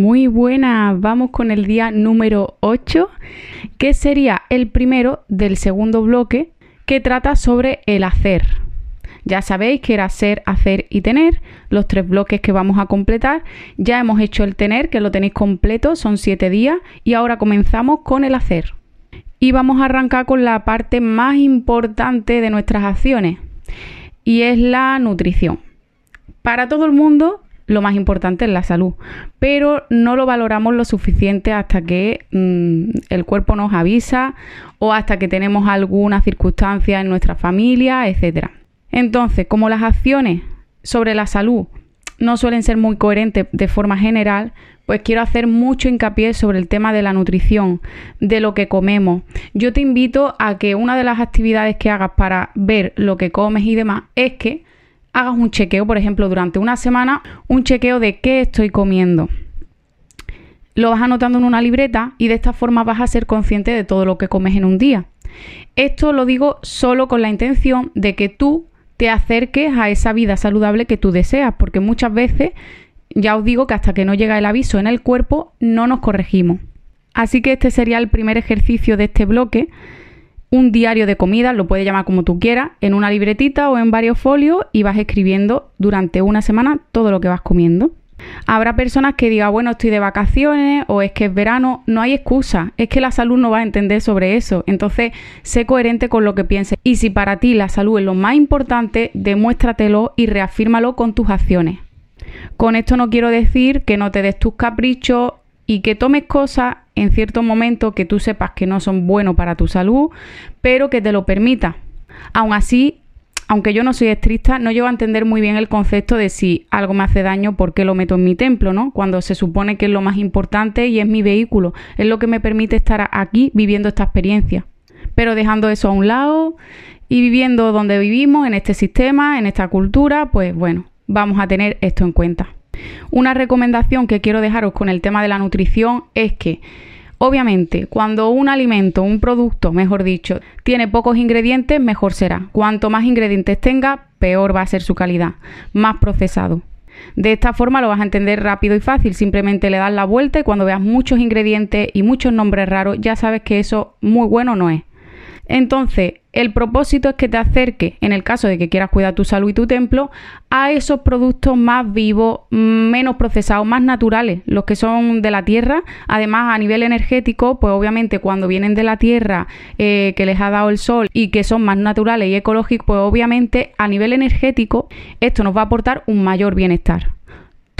Muy buena, vamos con el día número 8, que sería el primero del segundo bloque que trata sobre el hacer. Ya sabéis que era ser, hacer y tener, los tres bloques que vamos a completar. Ya hemos hecho el tener, que lo tenéis completo, son siete días, y ahora comenzamos con el hacer. Y vamos a arrancar con la parte más importante de nuestras acciones, y es la nutrición. Para todo el mundo lo más importante es la salud, pero no lo valoramos lo suficiente hasta que mm, el cuerpo nos avisa o hasta que tenemos alguna circunstancia en nuestra familia, etc. Entonces, como las acciones sobre la salud no suelen ser muy coherentes de forma general, pues quiero hacer mucho hincapié sobre el tema de la nutrición, de lo que comemos. Yo te invito a que una de las actividades que hagas para ver lo que comes y demás es que hagas un chequeo, por ejemplo, durante una semana, un chequeo de qué estoy comiendo. Lo vas anotando en una libreta y de esta forma vas a ser consciente de todo lo que comes en un día. Esto lo digo solo con la intención de que tú te acerques a esa vida saludable que tú deseas, porque muchas veces ya os digo que hasta que no llega el aviso en el cuerpo no nos corregimos. Así que este sería el primer ejercicio de este bloque un diario de comida, lo puedes llamar como tú quieras, en una libretita o en varios folios y vas escribiendo durante una semana todo lo que vas comiendo. Habrá personas que digan, bueno, estoy de vacaciones o es que es verano, no hay excusa, es que la salud no va a entender sobre eso, entonces sé coherente con lo que pienses. Y si para ti la salud es lo más importante, demuéstratelo y reafírmalo con tus acciones. Con esto no quiero decir que no te des tus caprichos y que tomes cosas en cierto momento que tú sepas que no son buenos para tu salud, pero que te lo permita. Aún así, aunque yo no soy estricta, no llego a entender muy bien el concepto de si algo me hace daño, ¿por qué lo meto en mi templo? ¿no? Cuando se supone que es lo más importante y es mi vehículo, es lo que me permite estar aquí viviendo esta experiencia. Pero dejando eso a un lado y viviendo donde vivimos, en este sistema, en esta cultura, pues bueno, vamos a tener esto en cuenta. Una recomendación que quiero dejaros con el tema de la nutrición es que Obviamente, cuando un alimento, un producto, mejor dicho, tiene pocos ingredientes, mejor será. Cuanto más ingredientes tenga, peor va a ser su calidad, más procesado. De esta forma lo vas a entender rápido y fácil, simplemente le das la vuelta y cuando veas muchos ingredientes y muchos nombres raros, ya sabes que eso muy bueno no es. Entonces, el propósito es que te acerque, en el caso de que quieras cuidar tu salud y tu templo, a esos productos más vivos, menos procesados, más naturales, los que son de la tierra. Además, a nivel energético, pues obviamente cuando vienen de la tierra, eh, que les ha dado el sol y que son más naturales y ecológicos, pues obviamente a nivel energético esto nos va a aportar un mayor bienestar.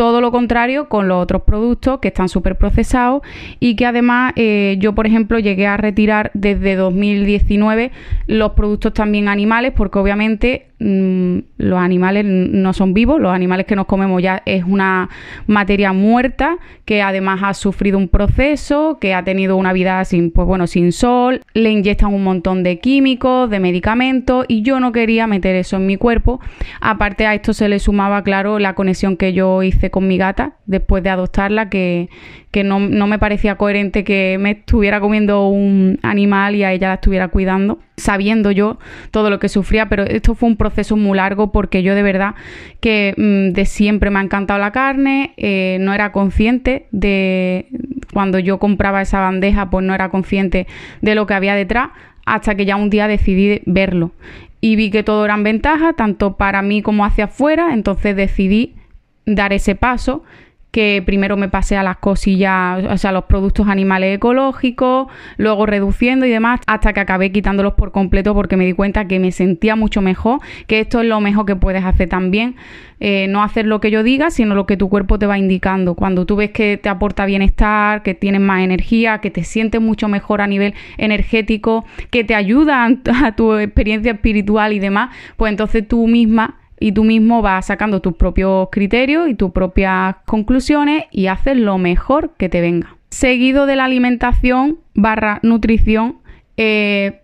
Todo lo contrario con los otros productos que están súper procesados y que además eh, yo, por ejemplo, llegué a retirar desde 2019 los productos también animales porque obviamente los animales no son vivos, los animales que nos comemos ya es una materia muerta que además ha sufrido un proceso, que ha tenido una vida sin, pues bueno, sin sol, le inyectan un montón de químicos, de medicamentos y yo no quería meter eso en mi cuerpo. Aparte a esto se le sumaba, claro, la conexión que yo hice con mi gata después de adoptarla, que, que no, no, me parecía coherente que me estuviera comiendo un animal y a ella la estuviera cuidando, sabiendo yo todo lo que sufría, pero esto fue un proceso muy largo porque yo de verdad que mm, de siempre me ha encantado la carne, eh, no era consciente de cuando yo compraba esa bandeja, pues no era consciente de lo que había detrás, hasta que ya un día decidí verlo. Y vi que todo eran ventajas, tanto para mí como hacia afuera, entonces decidí dar ese paso que primero me pasé a las cosillas, o sea, los productos animales ecológicos, luego reduciendo y demás, hasta que acabé quitándolos por completo porque me di cuenta que me sentía mucho mejor, que esto es lo mejor que puedes hacer también, eh, no hacer lo que yo diga, sino lo que tu cuerpo te va indicando. Cuando tú ves que te aporta bienestar, que tienes más energía, que te sientes mucho mejor a nivel energético, que te ayuda a tu experiencia espiritual y demás, pues entonces tú misma y tú mismo vas sacando tus propios criterios y tus propias conclusiones y haces lo mejor que te venga. Seguido de la alimentación barra nutrición, eh,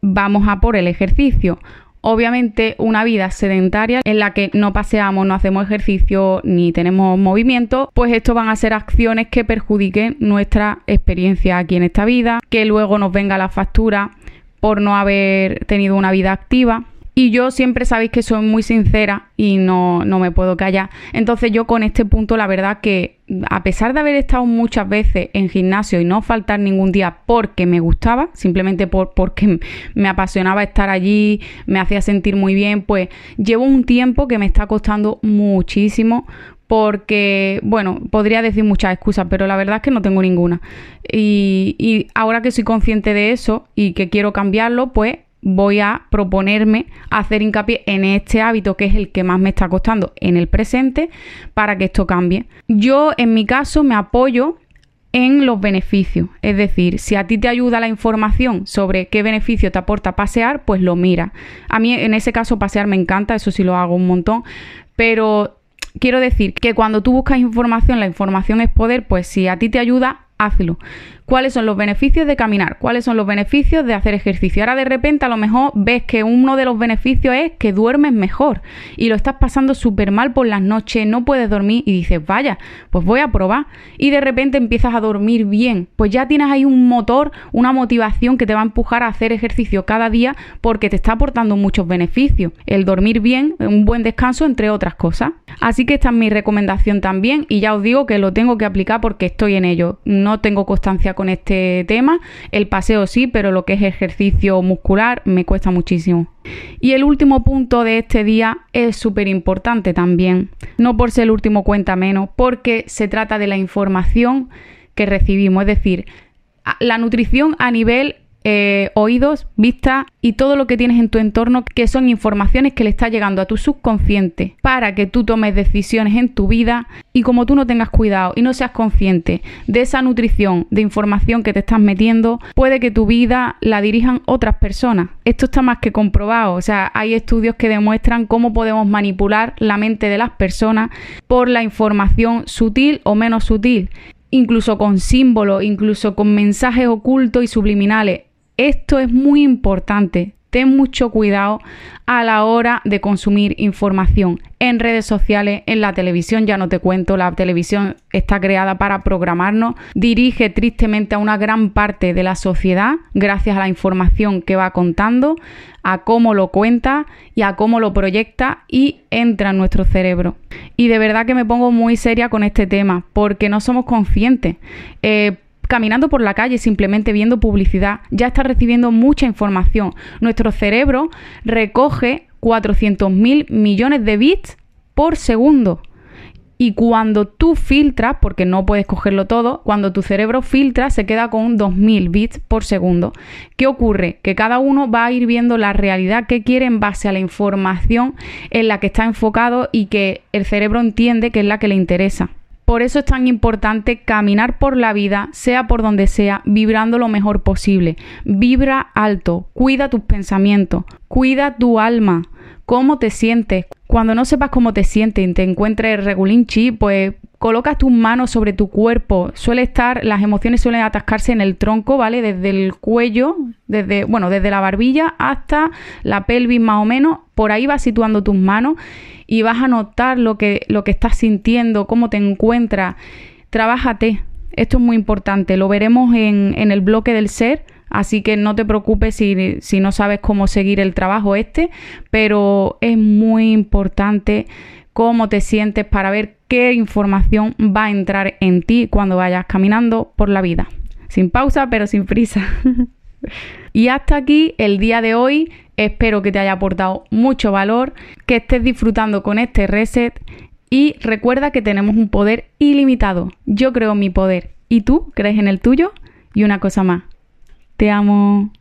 vamos a por el ejercicio. Obviamente una vida sedentaria en la que no paseamos, no hacemos ejercicio ni tenemos movimiento, pues esto van a ser acciones que perjudiquen nuestra experiencia aquí en esta vida, que luego nos venga la factura por no haber tenido una vida activa Y yo siempre sabéis que soy muy sincera y no, no, me puedo callar. Entonces yo con este punto la verdad que a pesar de haber estado muchas veces en gimnasio y no faltar ningún día porque me gustaba, simplemente por, porque me apasionaba estar allí, me hacía sentir muy bien, pues llevo un tiempo que me está costando muchísimo porque, bueno, podría decir muchas excusas, pero la verdad es que no tengo ninguna. Y, y ahora que soy consciente de eso y que quiero cambiarlo, pues voy a proponerme hacer hincapié en este hábito que es el que más me está costando en el presente para que esto cambie. Yo en mi caso me apoyo en los beneficios, es decir, si a ti te ayuda la información sobre qué beneficio te aporta pasear, pues lo mira. A mí en ese caso pasear me encanta, eso sí lo hago un montón, pero quiero decir que cuando tú buscas información, la información es poder, pues si a ti te ayuda, hazlo. ¿Cuáles son los beneficios de caminar? ¿Cuáles son los beneficios de hacer ejercicio? Ahora de repente a lo mejor ves que uno de los beneficios es que duermes mejor y lo estás pasando súper mal por las noches, no puedes dormir y dices, vaya, pues voy a probar. Y de repente empiezas a dormir bien. Pues ya tienes ahí un motor, una motivación que te va a empujar a hacer ejercicio cada día porque te está aportando muchos beneficios. El dormir bien, un buen descanso, entre otras cosas. Así que esta es mi recomendación también y ya os digo que lo tengo que aplicar porque estoy en ello. No tengo constancia con este tema. El paseo sí, pero lo que es ejercicio muscular me cuesta muchísimo. Y el último punto de este día es súper importante también. No por ser el último cuenta menos, porque se trata de la información que recibimos. Es decir, la nutrición a nivel eh, oídos, vista y todo lo que tienes en tu entorno que son informaciones que le está llegando a tu subconsciente para que tú tomes decisiones en tu vida y como tú no tengas cuidado y no seas consciente de esa nutrición de información que te estás metiendo, puede que tu vida la dirijan otras personas. Esto está más que comprobado, o sea, hay estudios que demuestran cómo podemos manipular la mente de las personas por la información sutil o menos sutil incluso con símbolos, incluso con mensajes ocultos y subliminales. Esto es muy importante. Ten mucho cuidado a la hora de consumir información en redes sociales, en la televisión, ya no te cuento, la televisión está creada para programarnos, dirige tristemente a una gran parte de la sociedad gracias a la información que va contando, a cómo lo cuenta y a cómo lo proyecta y entra en nuestro cerebro. Y de verdad que me pongo muy seria con este tema porque no somos conscientes. Eh, caminando por la calle, simplemente viendo publicidad, ya está recibiendo mucha información. Nuestro cerebro recoge 400.000 millones de bits por segundo. Y cuando tú filtras, porque no puedes cogerlo todo, cuando tu cerebro filtra se queda con 2000 bits por segundo. ¿Qué ocurre? Que cada uno va a ir viendo la realidad que quiere en base a la información en la que está enfocado y que el cerebro entiende que es la que le interesa. Por eso es tan importante caminar por la vida, sea por donde sea, vibrando lo mejor posible. Vibra alto, cuida tus pensamientos, cuida tu alma, cómo te sientes. Cuando no sepas cómo te sientes y te encuentres regulinchi, pues colocas tus manos sobre tu cuerpo. Suele estar, las emociones suelen atascarse en el tronco, ¿vale? Desde el cuello, desde, bueno, desde la barbilla hasta la pelvis más o menos. Por ahí vas situando tus manos y vas a notar lo que, lo que estás sintiendo, cómo te encuentras. Trabájate. Esto es muy importante. Lo veremos en, en el bloque del ser. Así que no te preocupes si, si, no sabes cómo seguir el trabajo este, pero es muy importante cómo te sientes para ver qué información va a entrar en ti cuando vayas caminando por la vida. Sin pausa, pero sin prisa. y hasta aquí el día de hoy. Espero que te haya aportado mucho valor, que estés disfrutando con este reset y recuerda que tenemos un poder ilimitado. Yo creo en mi poder. ¿Y tú crees en el tuyo? Y una cosa más. Te amo.